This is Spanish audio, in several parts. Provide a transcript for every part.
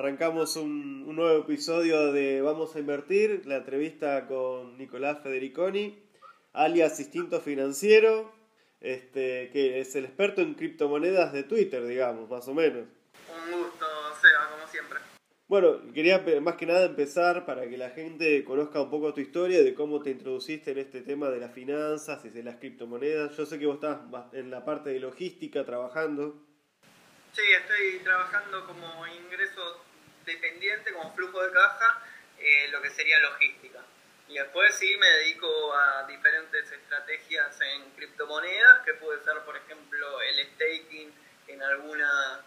arrancamos un, un, nuevo episodio de Vamos a Invertir, la entrevista con Nicolás Federiconi, alias Instinto Financiero, este, que es el experto en criptomonedas de Twitter, digamos, más o menos. Un gusto, Seba, como siempre. Bueno, quería más que nada empezar para que la gente conozca un poco tu historia, de cómo te introduciste en este tema de las finanzas y de las criptomonedas. Yo sé que vos estás en la parte de logística trabajando. Sí, estoy trabajando como ingreso dependiente, como flujo de caja, eh, lo que sería logística. Y después sí me dedico a diferentes estrategias en criptomonedas, que puede ser, por ejemplo, el staking en alguna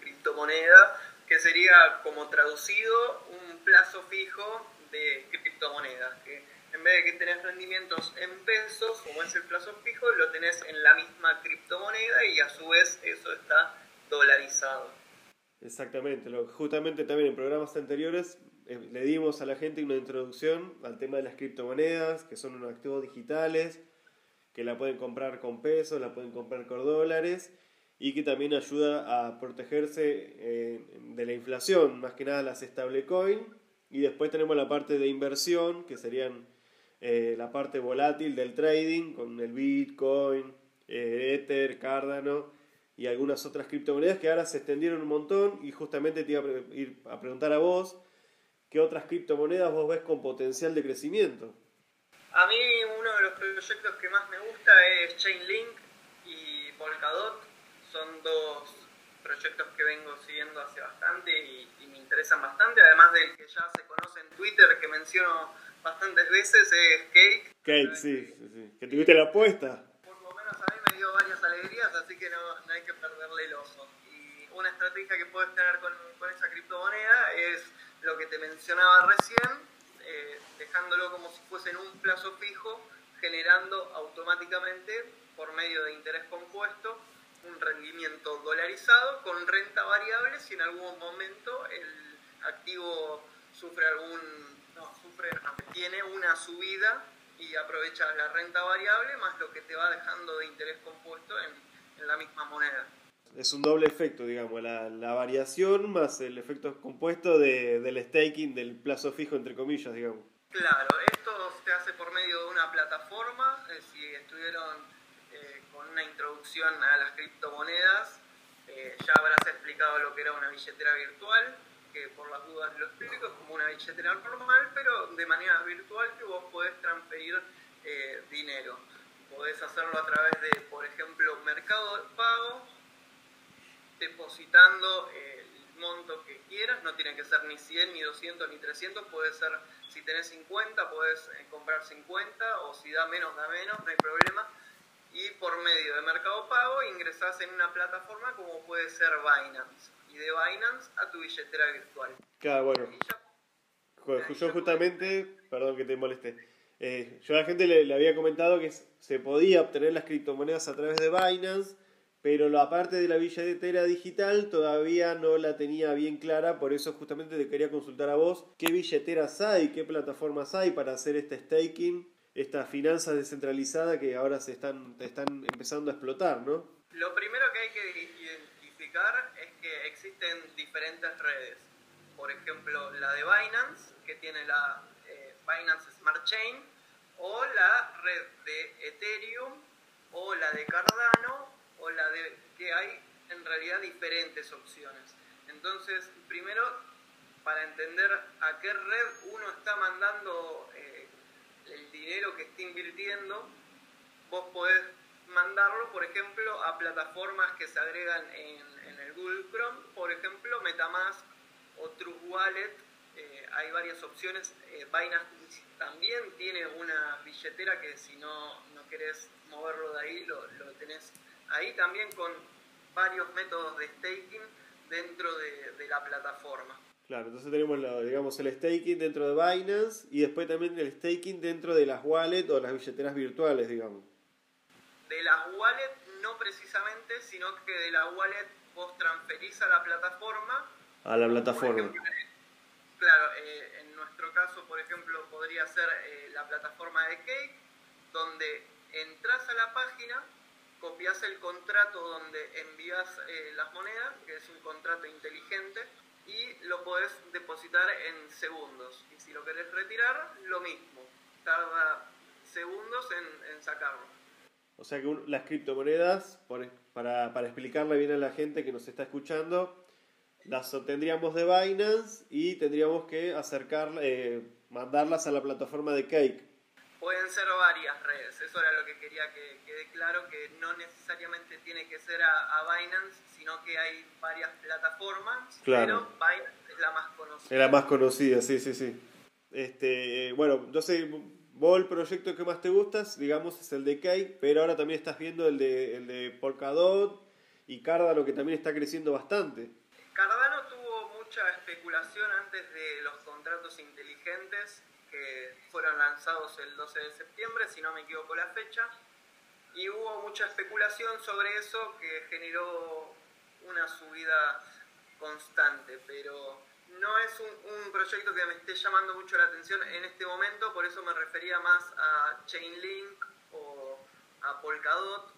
criptomoneda, que sería como traducido un plazo fijo de criptomonedas, que en vez de que tenés rendimientos en pesos, como es el plazo fijo, lo tenés en la misma criptomoneda y a su vez eso está dolarizado. Exactamente, lo, justamente también en programas anteriores eh, le dimos a la gente una introducción al tema de las criptomonedas, que son unos activos digitales, que la pueden comprar con pesos, la pueden comprar con dólares y que también ayuda a protegerse eh, de la inflación, más que nada las stablecoin. Y después tenemos la parte de inversión, que serían eh, la parte volátil del trading, con el Bitcoin, Ether, Cardano y algunas otras criptomonedas que ahora se extendieron un montón y justamente te iba a ir a preguntar a vos qué otras criptomonedas vos ves con potencial de crecimiento. A mí uno de los proyectos que más me gusta es Chainlink y Polkadot. Son dos proyectos que vengo siguiendo hace bastante y, me interesan bastante, además del que ya se conoce en Twitter, que menciono bastantes veces, es Cake. Cake, sí, sí, sí. Que tuviste la apuesta varias alegrías, así que no, hay que perderle el oso. Y una estrategia que puedes tener con, esa criptomoneda es lo que te mencionaba recién, eh, dejándolo como si fuese en un plazo fijo, generando automáticamente, por medio de interés compuesto, un rendimiento dolarizado con renta variable si en algún momento el activo sufre algún, no, sufre, tiene una subida y aprovechas la renta variable más lo que te va dejando de interés compuesto en, la misma moneda. Es un doble efecto, digamos, la, la variación más el efecto compuesto de, del staking, del plazo fijo, entre comillas, digamos. Claro, esto se hace por medio de una plataforma. Eh, si estuvieron eh, con una introducción a las criptomonedas, eh, ya habrás explicado lo que era una billetera virtual que por las dudas lo explico, es como una billetera normal, pero de manera virtual que vos podés transferir eh, dinero. Podés hacerlo a través de, por ejemplo, Mercado Pago, depositando el monto que quieras, no tiene que ser ni 100, ni 200, ni 300, puede ser, si tenés 50, podés eh, comprar 50, o si da menos, da menos, no hay problema. Y por medio de Mercado Pago ingresás en una plataforma como puede ser Binance y de Binance a tu billetera virtual. Claro, bueno. yo justamente, perdón que te moleste, eh, yo a la gente le, había comentado que se podía obtener las criptomonedas a través de Binance, pero la parte de la billetera digital todavía no la tenía bien clara, por eso justamente te quería consultar a vos qué billeteras hay, qué plataformas hay para hacer este staking, esta finanza descentralizada que ahora se están, están empezando a explotar, ¿no? Lo primero que hay que identificar es que existen diferentes redes. Por ejemplo, la de Binance, que tiene la eh, Binance Smart Chain, o la red de Ethereum, o la de Cardano, o la de que hay en realidad diferentes opciones. Entonces, primero, para entender a qué red uno está mandando el dinero que está invirtiendo, vos podés mandarlo, por ejemplo, a plataformas que se agregan en, el Google Chrome, por ejemplo, Metamask o True Wallet. Eh, hay varias opciones. Eh, Binance también tiene una billetera que si no, no querés moverlo de ahí, lo, lo tenés ahí también con varios métodos de staking dentro de, de la plataforma. Claro, entonces tenemos digamos, el staking dentro de Binance y después también el staking dentro de las wallets o las billeteras virtuales, digamos de las wallet no precisamente, sino que de la wallet vos transferís a la plataforma. A la plataforma. claro, eh, en nuestro caso, por ejemplo, podría ser eh, la plataforma de Cake, donde entras a la página, copias el contrato donde envías eh, las monedas, que es un contrato inteligente, y lo podés depositar en segundos. Y si lo querés retirar, lo mismo. Tarda segundos en, en sacarlo. O sea que las criptomonedas, para, para explicarle bien a la gente que nos está escuchando, las obtendríamos de Binance y tendríamos que acercar, eh, mandarlas a la plataforma de Cake. Pueden ser varias redes, eso era lo que quería que quede claro, que no necesariamente tiene que ser a, Binance, sino que hay varias plataformas, pero Binance es la más conocida. Es la más conocida, sí, sí, sí. Este, bueno, yo sé, vos el proyecto que más te gustas, digamos, es el de Cake, pero ahora también estás viendo el de, el de Polkadot y Cardano, que también está creciendo bastante. Cardano tuvo mucha especulación antes de los contratos inteligentes que fueron lanzados el 12 de septiembre, si no me equivoco la fecha, y hubo mucha especulación sobre eso que generó subida constante, pero no es un, proyecto que me esté llamando mucho la atención en este momento, por eso me refería más a Chainlink o a Polkadot,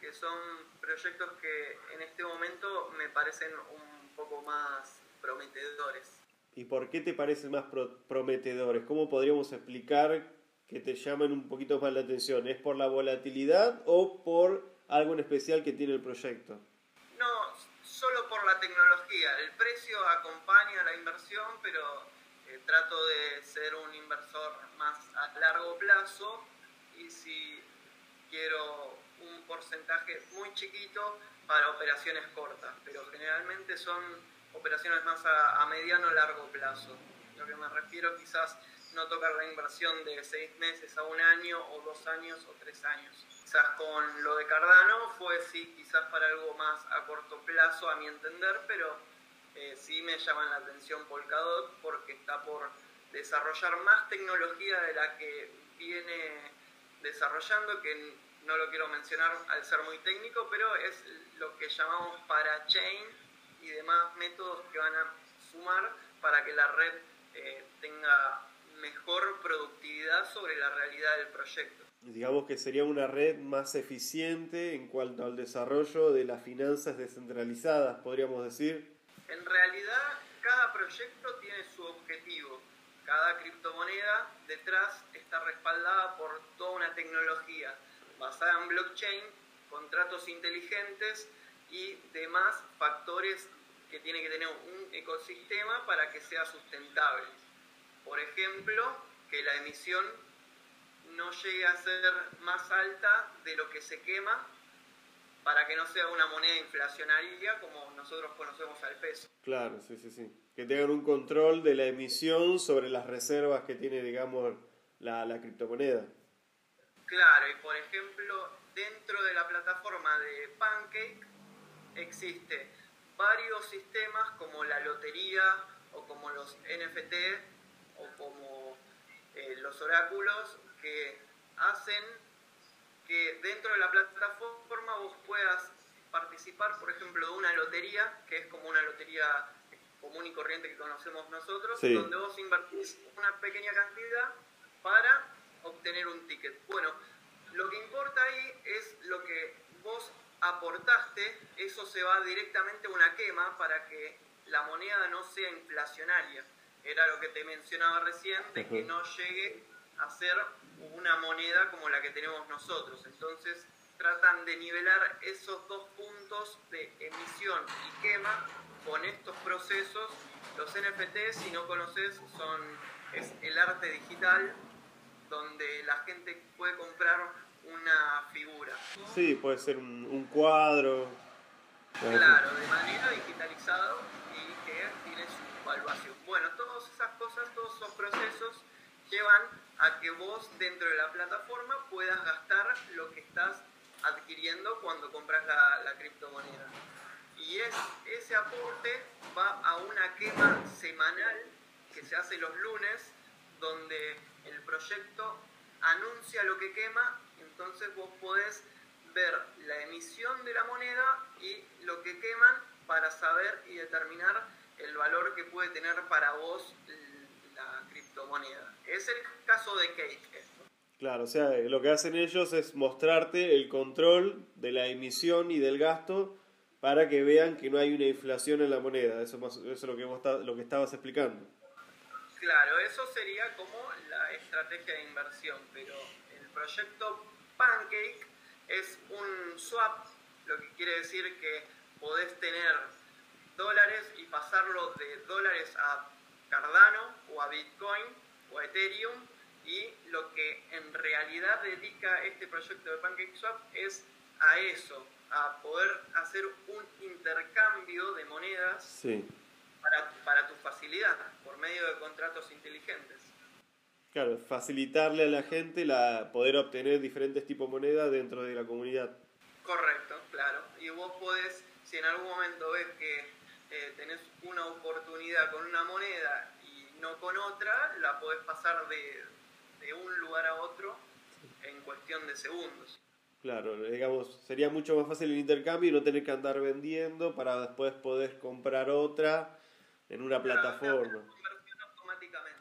que son proyectos que en este momento me parecen un poco más prometedores. ¿Y por qué te parecen más prometedores? ¿Cómo podríamos explicar que te llaman un poquito más la atención? ¿Es por la volatilidad o por algo en especial que tiene el proyecto? La tecnología. El precio acompaña la inversión, pero eh, trato de ser un inversor más a largo plazo y si quiero un porcentaje muy chiquito, para operaciones cortas, pero generalmente son operaciones más a, mediano o largo plazo. Lo que me refiero quizás no tocar la inversión de seis meses a un año o dos años o tres años. Quizás con lo de Cardano fue sí, quizás para algo más a corto plazo a mi entender, pero eh, sí me llaman la atención Polkadot porque está por desarrollar más tecnología de la que viene desarrollando, que no lo quiero mencionar al ser muy técnico, pero es lo que llamamos parachain y demás métodos que van a sumar para que la red eh, tenga mejor productividad sobre la realidad del proyecto. Digamos que sería una red más eficiente en cuanto al desarrollo de las finanzas descentralizadas, podríamos decir. En realidad, cada proyecto tiene su objetivo. Cada criptomoneda detrás está respaldada por toda una tecnología basada en blockchain, contratos inteligentes y demás factores que tiene que tener un ecosistema para que sea sustentable. Por ejemplo, que la emisión no llegue a ser más alta de lo que se quema para que no sea una moneda inflacionaria como nosotros conocemos al peso. Claro, sí, sí, sí. Que tengan un control de la emisión sobre las reservas que tiene, digamos, la, la criptomoneda. Claro, y por ejemplo, dentro de la plataforma de Pancake existe varios sistemas como la lotería o como los NFT o como eh, los oráculos que hacen que dentro de la plataforma vos puedas participar, por ejemplo, de una lotería, que es como una lotería común y corriente que conocemos nosotros, donde vos invertís una pequeña cantidad para obtener un ticket. Bueno, lo que importa ahí es lo que vos aportaste, eso se va directamente a una quema para que la moneda no sea inflacionaria. Era lo que te mencionaba recién, de que no llegue a ser una moneda como la que tenemos nosotros. Entonces tratan de nivelar esos dos puntos de emisión y quema con estos procesos. Los NFT, si no conoces, son, es el arte digital donde la gente puede comprar una figura. Sí, puede ser un, un cuadro. Claro, de manera digitalizado y que tiene su Bueno, todas esas cosas, todos esos procesos llevan a que vos dentro de la plataforma puedas gastar lo que estás adquiriendo cuando compras la, criptomoneda. Y es, ese aporte va a una quema semanal que se hace los lunes, donde el proyecto anuncia lo que quema, entonces vos podés ver la emisión de la moneda y lo que queman para saber y determinar el valor que puede tener para vos la criptomoneda. Es el caso de Cake. Claro, o sea, lo que hacen ellos es mostrarte el control de la emisión y del gasto para que vean que no hay una inflación en la moneda. Eso, eso es lo que, vos lo que estabas explicando. Claro, eso sería como la estrategia de inversión, pero el proyecto Pancake es un swap, lo que quiere decir que podés tener dólares y pasarlo de dólares a Cardano o a Bitcoin o a Ethereum y lo que en realidad dedica este proyecto de PancakeSwap es a eso, a poder hacer un intercambio de monedas para, para tu facilidad por medio de contratos inteligentes. Claro, facilitarle a la gente la poder obtener diferentes tipos de moneda dentro de la comunidad. Correcto, claro. Y vos podés, si en algún momento ves que eh, tenés una oportunidad con una moneda y no con otra, la podés pasar de, de un lugar a otro en cuestión de segundos. Claro, digamos, sería mucho más fácil el intercambio y no tener que andar vendiendo para después poder comprar otra en una plataforma.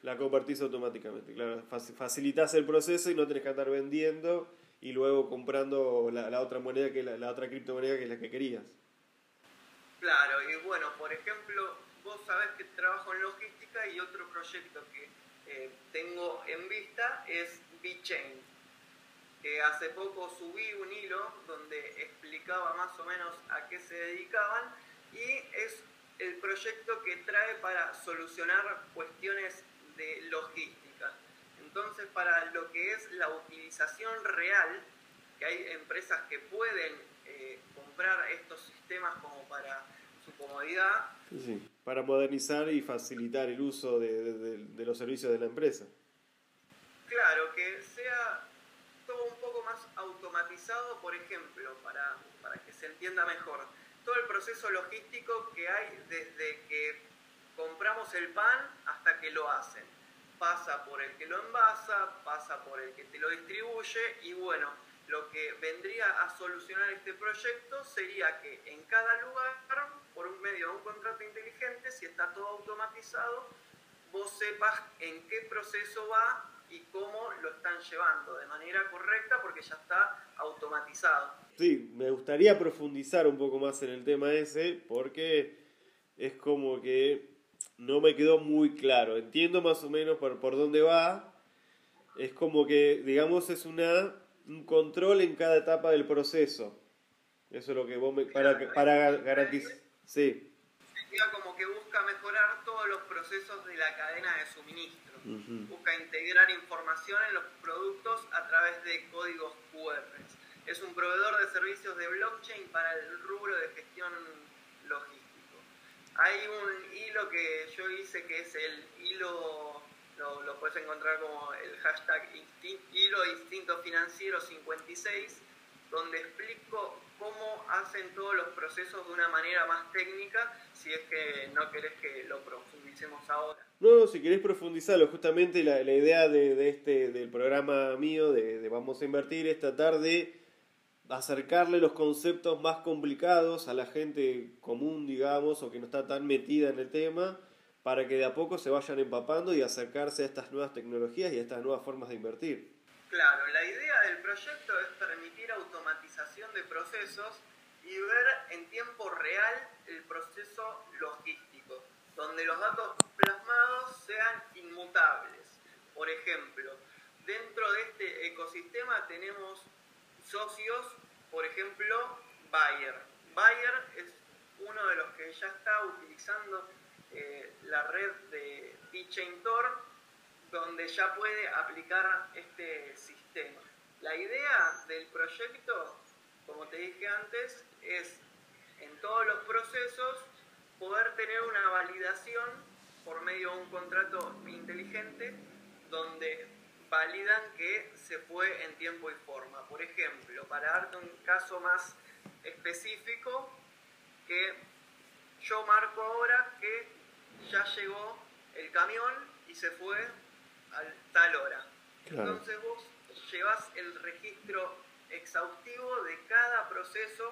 La convertís automáticamente, claro. Facilitas el proceso y no tenés que andar vendiendo y luego comprando la, otra moneda, que la, la, otra criptomoneda que es la que querías. Claro, y bueno, por ejemplo, vos sabés que trabajo en logística y otro proyecto que eh, tengo en vista es VeChain que hace poco subí un hilo donde explicaba más o menos a qué se dedicaban y es el proyecto que trae para solucionar cuestiones de logística. Entonces, para lo que es la utilización real, que hay empresas que pueden eh, comprar estos sistemas como para su comodidad. Sí, para modernizar y facilitar el uso de, de los servicios de la empresa. Claro, que sea un poco más automatizado, por ejemplo, para, para que se entienda mejor. Todo el proceso logístico que hay desde que compramos el pan hasta que lo hacen. Pasa por el que lo envasa, pasa por el que te lo distribuye y bueno, lo que vendría a solucionar este proyecto sería que en cada lugar, por un medio de un contrato inteligente, si está todo automatizado, vos sepas en qué proceso va y cómo lo están llevando de manera correcta porque ya está automatizado. Sí, me gustaría profundizar un poco más en el tema ese porque es como que no me quedó muy claro. Entiendo más o menos por, por dónde va. Es como que, digamos, es una, un control en cada etapa del proceso. Eso es lo que vos me... Para, para garantizar... Sí. Sería como que busca mejorar todos los procesos de la cadena de suministro Busca integrar información en los productos a través de códigos QR. Es un proveedor de servicios de blockchain para el rubro de gestión logístico. Hay un hilo que yo hice que es el hilo, lo, lo puedes encontrar como el hashtag hilo instinto financiero 56, donde explico cómo hacen todos los procesos de una manera más técnica, si es que no querés que lo profundicemos ahora. No, no, si querés profundizarlo, justamente la, idea de, de, este, del programa mío de, de, Vamos a Invertir es tratar de acercarle los conceptos más complicados a la gente común, digamos, o que no está tan metida en el tema, para que de a poco se vayan empapando y acercarse a estas nuevas tecnologías y a estas nuevas formas de invertir. Claro, la idea del proyecto es permitir automatización de procesos y ver en tiempo real el proceso logístico, donde los datos plasmados sean inmutables. Por ejemplo, dentro de este ecosistema tenemos socios, por ejemplo, Bayer. Bayer es uno de los que ya está utilizando eh, la red de BitChain Tor donde ya puede aplicar este sistema. La idea del proyecto, como te dije antes, es en todos los procesos poder tener una validación por medio de un contrato inteligente donde validan que se fue en tiempo y forma. Por ejemplo, para darte un caso más específico, que yo marco ahora que ya llegó el camión y se fue a tal hora. Entonces vos llevas el registro exhaustivo de cada proceso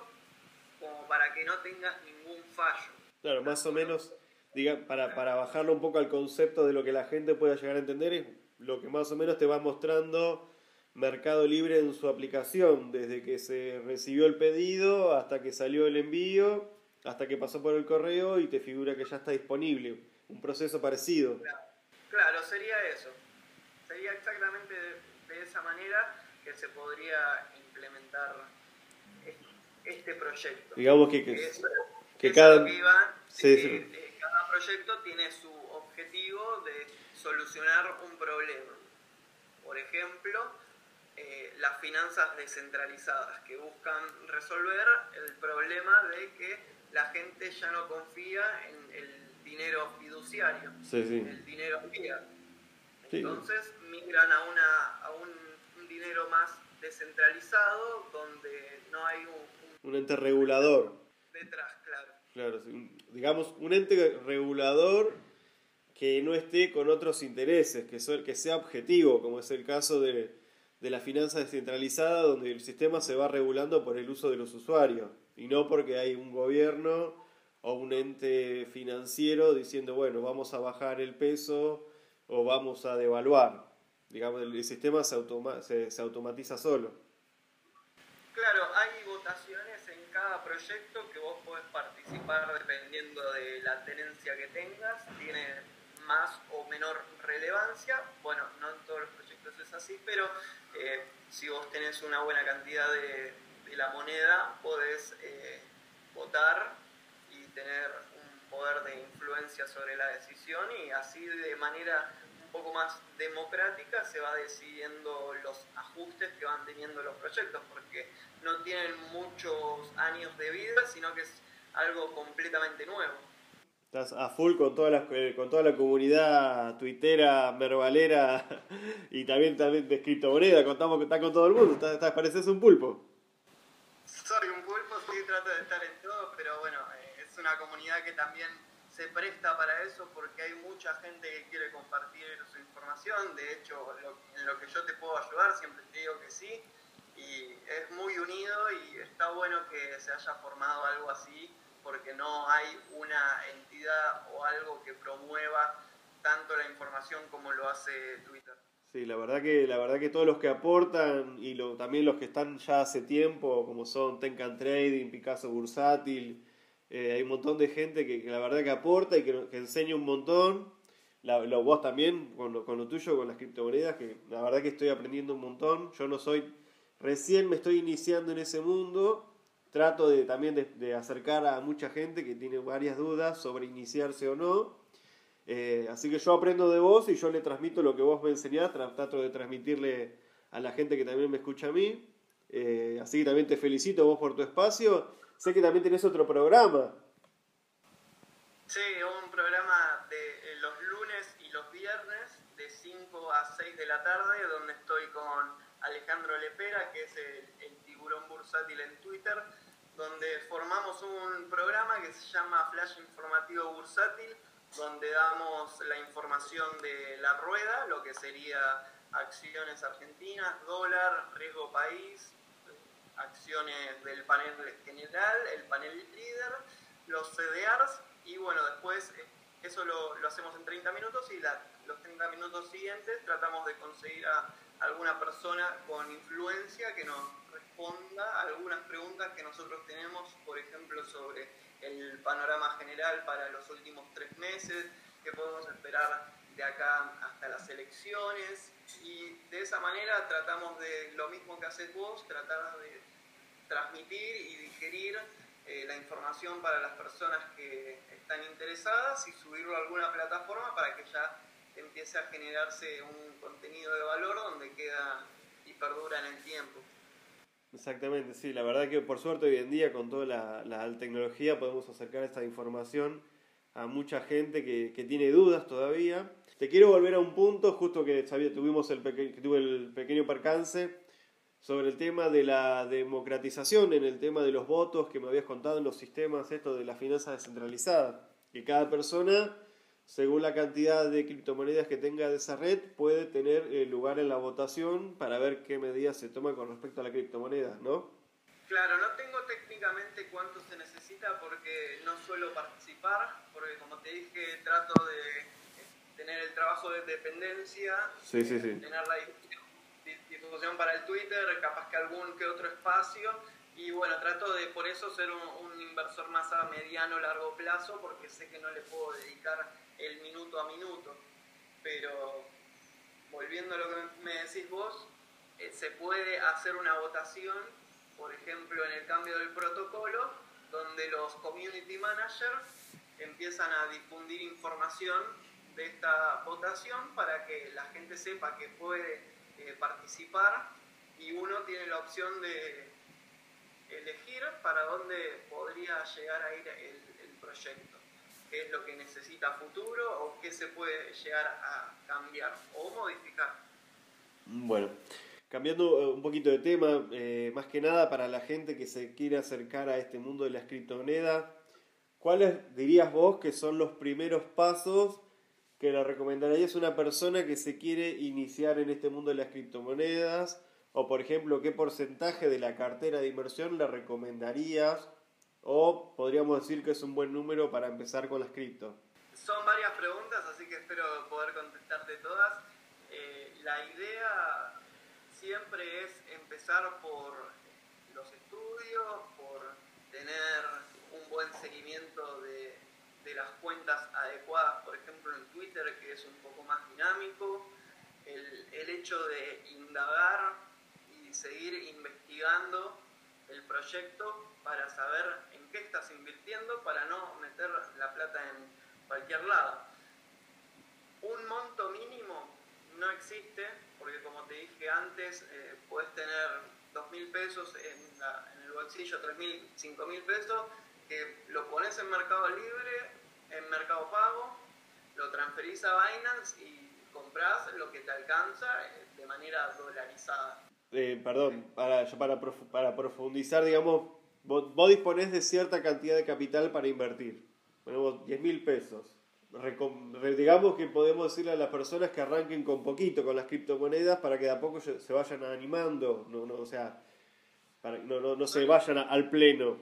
como para que no tengas ningún fallo. Claro, más o menos, diga, para, para bajarlo un poco al concepto de lo que la gente pueda llegar a entender, es lo que más o menos te va mostrando Mercado Libre en su aplicación, desde que se recibió el pedido hasta que salió el envío hasta que pasó por el correo y te figura que ya está disponible. Un proceso parecido. Claro, sería eso. Sería exactamente de, esa manera que se podría implementar este proyecto. Digamos que, que, cada... cada proyecto tiene su objetivo de solucionar un problema. Por ejemplo, eh, las finanzas descentralizadas que buscan resolver el problema de que la gente ya no confía en el dinero fiduciario, el dinero fiat. Entonces migran a, una, a un, dinero más descentralizado donde no hay un, un, ente regulador. Detrás, claro. Claro, digamos, un ente regulador que no esté con otros intereses, que, que sea objetivo, como es el caso de, de la finanza descentralizada, donde el sistema se va regulando por el uso de los usuarios, y no porque hay un gobierno o un ente financiero diciendo, bueno, vamos a bajar el peso o vamos a devaluar. Digamos, el sistema se, se, se automatiza solo. Claro, hay votaciones en cada proyecto que vos podés participar dependiendo de la tenencia que tengas. Tiene más o menor relevancia. Bueno, no en todos los proyectos es así, pero eh, si vos tenés una buena cantidad de, la moneda, podés eh, votar y tener un poder de influencia sobre la decisión y así de manera un poco más democrática se va decidiendo los ajustes que van teniendo los proyectos, porque no tienen muchos años de vida, sino que es algo completamente nuevo. Estás a full con toda la, eh, con toda la comunidad tuitera, mervalera y también, también de criptomoneda. Contamos que está con todo el mundo. Estás, estás, pareces un pulpo. Soy un pulpo, sí, trato de estar en todo, pero bueno, eh, es una comunidad que también se presta para eso porque hay mucha gente que quiere compartir su información. De hecho, en lo que yo te puedo ayudar, siempre te digo que sí. Y es muy unido y está bueno que se haya formado algo así porque no hay una entidad o algo que promueva tanto la información como lo hace Twitter. Sí, la verdad que, la verdad que todos los que aportan y lo, también los que están ya hace tiempo, como son Tenkan Trading, Picasso Bursátil, eh, hay un montón de gente que, la verdad que aporta y que, enseña un montón. Lo, vos también con lo, con lo tuyo, con las criptomonedas, que la verdad que estoy aprendiendo un montón. Yo no soy, recién me estoy iniciando en ese mundo, trato de, también de, acercar a mucha gente que tiene varias dudas sobre iniciarse o no. Eh, así que yo aprendo de vos y yo le transmito lo que vos me enseñás, trato de transmitirle a la gente que también me escucha a mí. Eh, así que también te felicito vos por tu espacio. Sé que también tenés otro programa. Sí, un programa de eh, los lunes y los viernes de 5 a 6 de la tarde donde estoy con Alejandro Lepera, que es el, el tiburón bursátil en Twitter donde formamos un programa que se llama Flash Informativo Bursátil, donde damos la información de la rueda, lo que sería acciones argentinas, dólar, riesgo país, acciones del panel general, el panel líder, los CDRs y bueno, después eh, eso lo, hacemos en 30 minutos y los 30 minutos siguientes tratamos de conseguir a alguna persona con influencia que nos responda algunas preguntas que nosotros tenemos, por ejemplo, panorama general para los últimos tres meses, qué podemos esperar de acá hasta las elecciones y de esa manera tratamos de, lo mismo que haces vos, tratar de transmitir y digerir eh, la información para las personas que están interesadas y subirlo a alguna plataforma para que ya empiece a generarse un contenido de valor donde queda y perdura en el tiempo. Exactamente, sí, la verdad que por suerte hoy en día con toda la, tecnología podemos acercar esta información a mucha gente que, que, tiene dudas todavía. Te quiero volver a un punto, justo que sabía, tuvimos el, que tuve el pequeño percance sobre el tema de la democratización, en el tema de los votos que me habías contado en los sistemas, esto de la finanza descentralizada, que cada persona según la cantidad de criptomonedas que tenga de esa red, puede tener eh, lugar en la votación para ver qué medidas se toman con respecto a la criptomoneda, ¿no? Claro, no tengo técnicamente cuánto se necesita porque no suelo participar, porque como te dije, trato de tener el trabajo de dependencia, tener la difusión para el Twitter, capaz que algún que otro espacio, Y bueno, trato de por eso ser un, inversor más a mediano largo plazo porque sé que no le puedo dedicar el minuto a minuto. Pero volviendo a lo que me decís vos, eh, se puede hacer una votación, por ejemplo en el cambio del protocolo, donde los community managers empiezan a difundir información de esta votación para que la gente sepa que puede eh, participar y uno tiene la opción de elegir para dónde podría llegar a ir el, proyecto, qué es lo que necesita futuro o qué se puede llegar a cambiar o modificar. Bueno, cambiando eh, un poquito de tema, eh, más que nada para la gente que se quiere acercar a este mundo de las criptomonedas, ¿cuáles dirías vos que son los primeros pasos que le recomendarías a una persona que se quiere iniciar en este mundo de las criptomonedas? O, por ejemplo, ¿qué porcentaje de la cartera de inversión le recomendarías? O podríamos decir que es un buen número para empezar con las cripto. Son varias preguntas, así que espero poder contestarte todas. Eh, la idea siempre es empezar por los estudios, por tener un buen seguimiento de, de las cuentas adecuadas, por ejemplo en Twitter, que es un poco más dinámico, el, el hecho de indagar y seguir investigando el proyecto para saber estás invirtiendo, para no meter la plata en cualquier lado. Un monto mínimo no existe, porque como te dije antes, eh, puedes tener 2.000 pesos en, el bolsillo, 3.000, 5.000 pesos, que lo pones en Mercado Libre en Mercado Pago, lo transferís a Binance y compras lo que te alcanza eh, de manera dolarizada. Eh, perdón, para, para profundizar, digamos, vos, vos, disponés de cierta cantidad de capital para invertir. Ponemos 10 mil pesos. digamos que podemos decirle a las personas que arranquen con poquito con las criptomonedas para que de a poco se vayan animando, no, no, o sea, no, no, no se vayan al pleno.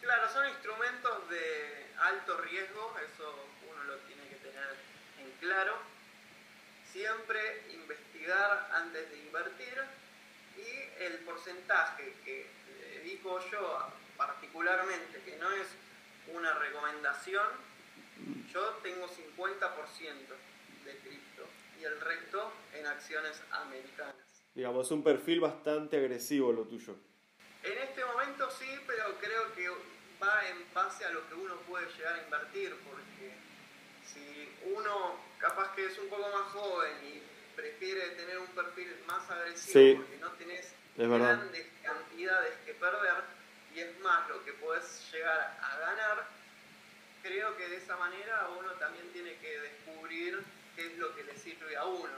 Claro, son instrumentos de alto riesgo, eso uno lo tiene que tener en claro. Siempre investigar antes de invertir y el porcentaje que dedico yo particularmente, que no es una recomendación, yo tengo 50% de cripto y el resto en acciones americanas. Digamos, un perfil bastante agresivo lo tuyo. En este momento sí, pero creo que va en base a lo que uno puede llegar a invertir, porque si uno capaz que es un poco más joven y prefiere tener un perfil más agresivo porque no tenés grandes cantidades que perder y es más lo que puedes llegar a ganar, creo que de esa manera uno también tiene que descubrir qué es lo que le sirve a uno.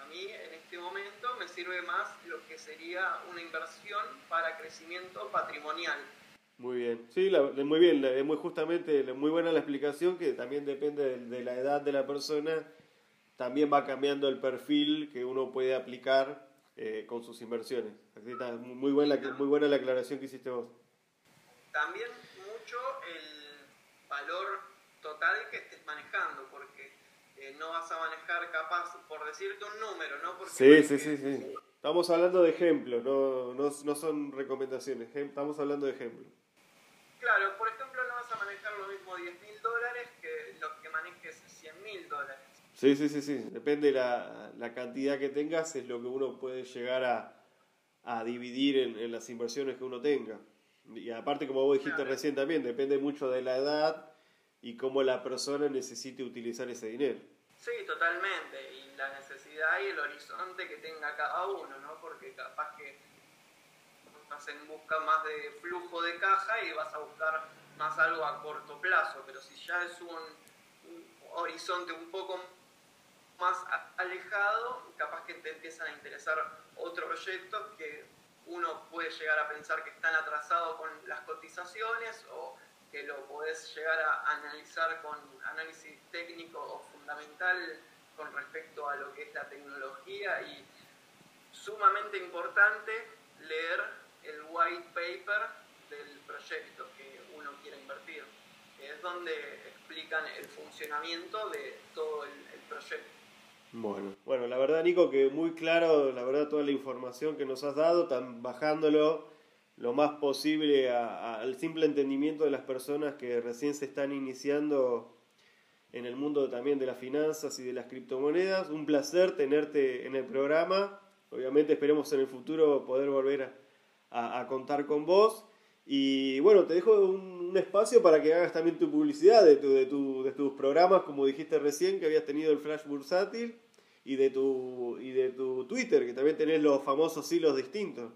A mí en este momento me sirve más lo que sería una inversión para crecimiento patrimonial muy bien, sí, muy bien, es muy justamente, muy buena la explicación que también depende de, la edad de la persona, también va cambiando el perfil que uno puede aplicar eh, con sus inversiones. Muy buena, muy buena la aclaración que hiciste vos. También mucho el valor total que estés manejando, porque eh, no vas a manejar capaz, por decirte un número, ¿no? Porque sí, sí, sí, sí. Estamos hablando de ejemplos, no, no, no son recomendaciones, estamos hablando de ejemplos. Claro, por ejemplo, no vas a manejar lo mismo 10 mil dólares que los que manejes 100 mil dólares. Sí, sí, sí, sí. Depende la, la cantidad que tengas, es lo que uno puede llegar a, a dividir en, en, las inversiones que uno tenga. Y aparte, como vos dijiste recién también, depende mucho de la edad y cómo la persona necesite utilizar ese dinero. Sí, totalmente. Y la necesidad y el horizonte que tenga cada uno, ¿no? Porque capaz que en busca más de flujo de caja y vas a buscar más algo a corto plazo, pero si ya es un, horizonte un poco más alejado, capaz que te empiezan a interesar otros proyectos que uno puede llegar a pensar que están atrasados con las cotizaciones o que lo podés llegar a analizar con análisis técnico o fundamental con respecto a lo que es la tecnología y sumamente importante leer el white paper del proyecto que uno quiere invertir, que es donde explican el funcionamiento de todo el, proyecto. Bueno, bueno, la verdad Nico que muy claro, la verdad toda la información que nos has dado, están bajándolo, lo más posible al simple entendimiento de las personas que recién se están iniciando en el mundo también de las finanzas y de las criptomonedas. Un placer tenerte en el programa. Obviamente esperemos en el futuro poder volver a, contar con vos. Y bueno, te dejo un, espacio para que hagas también tu publicidad de, de, de tus programas, como dijiste recién, que habías tenido el Flash Bursátil, y de, tu, y de tu Twitter, que también tenés los famosos hilos distintos.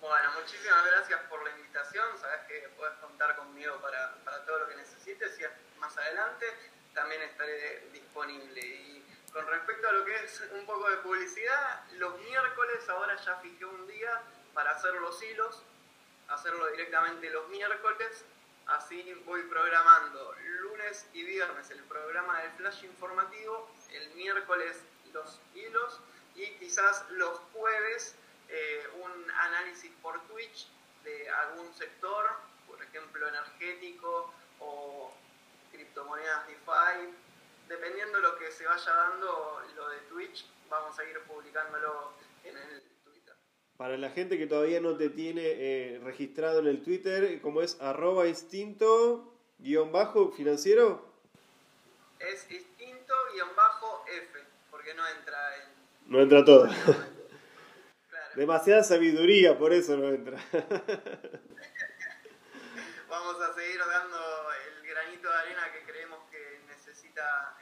Bueno, muchísimas gracias por la invitación. Sabes que puedes contar conmigo para, para todo lo que necesites y más adelante también estaré disponible. Y con respecto a lo que es un poco de publicidad, los miércoles ahora ya fijé un día para hacer los hilos, hacerlo directamente los miércoles. Así voy programando lunes y viernes el programa de flash informativo, el miércoles los hilos y quizás los jueves eh, un análisis por Twitch de algún sector, por ejemplo energético o criptomonedas DeFi. Dependiendo de lo que se vaya dando lo de Twitch, vamos a ir publicándolo en el. Para la gente que todavía no te tiene eh, registrado en el Twitter, ¿cómo es? Arroba instinto guion bajo financiero. Es instinto guion bajo F, porque no entra en... No entra todo. Demasiada sabiduría, por eso no entra. Vamos a seguir dando el granito de arena que creemos que necesita.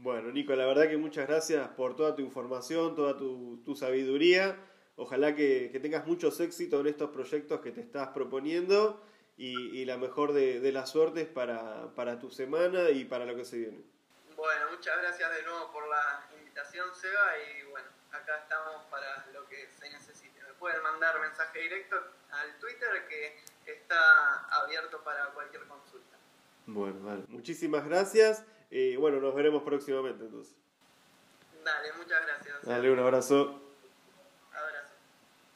Bueno, Nico, la verdad que muchas gracias por toda tu información, toda tu, sabiduría. Ojalá que, tengas muchos éxitos en estos proyectos que te estás proponiendo y, la mejor de, de las suertes para, para tu semana y para lo que se viene. Bueno, muchas gracias de nuevo por la invitación, Seba, y bueno, acá estamos para lo que se necesite. Me pueden mandar mensaje directo al Twitter que está abierto para cualquier consulta. Bueno, vale. Muchísimas gracias. Y bueno, nos veremos próximamente entonces. Dale, muchas gracias. Dale, un abrazo.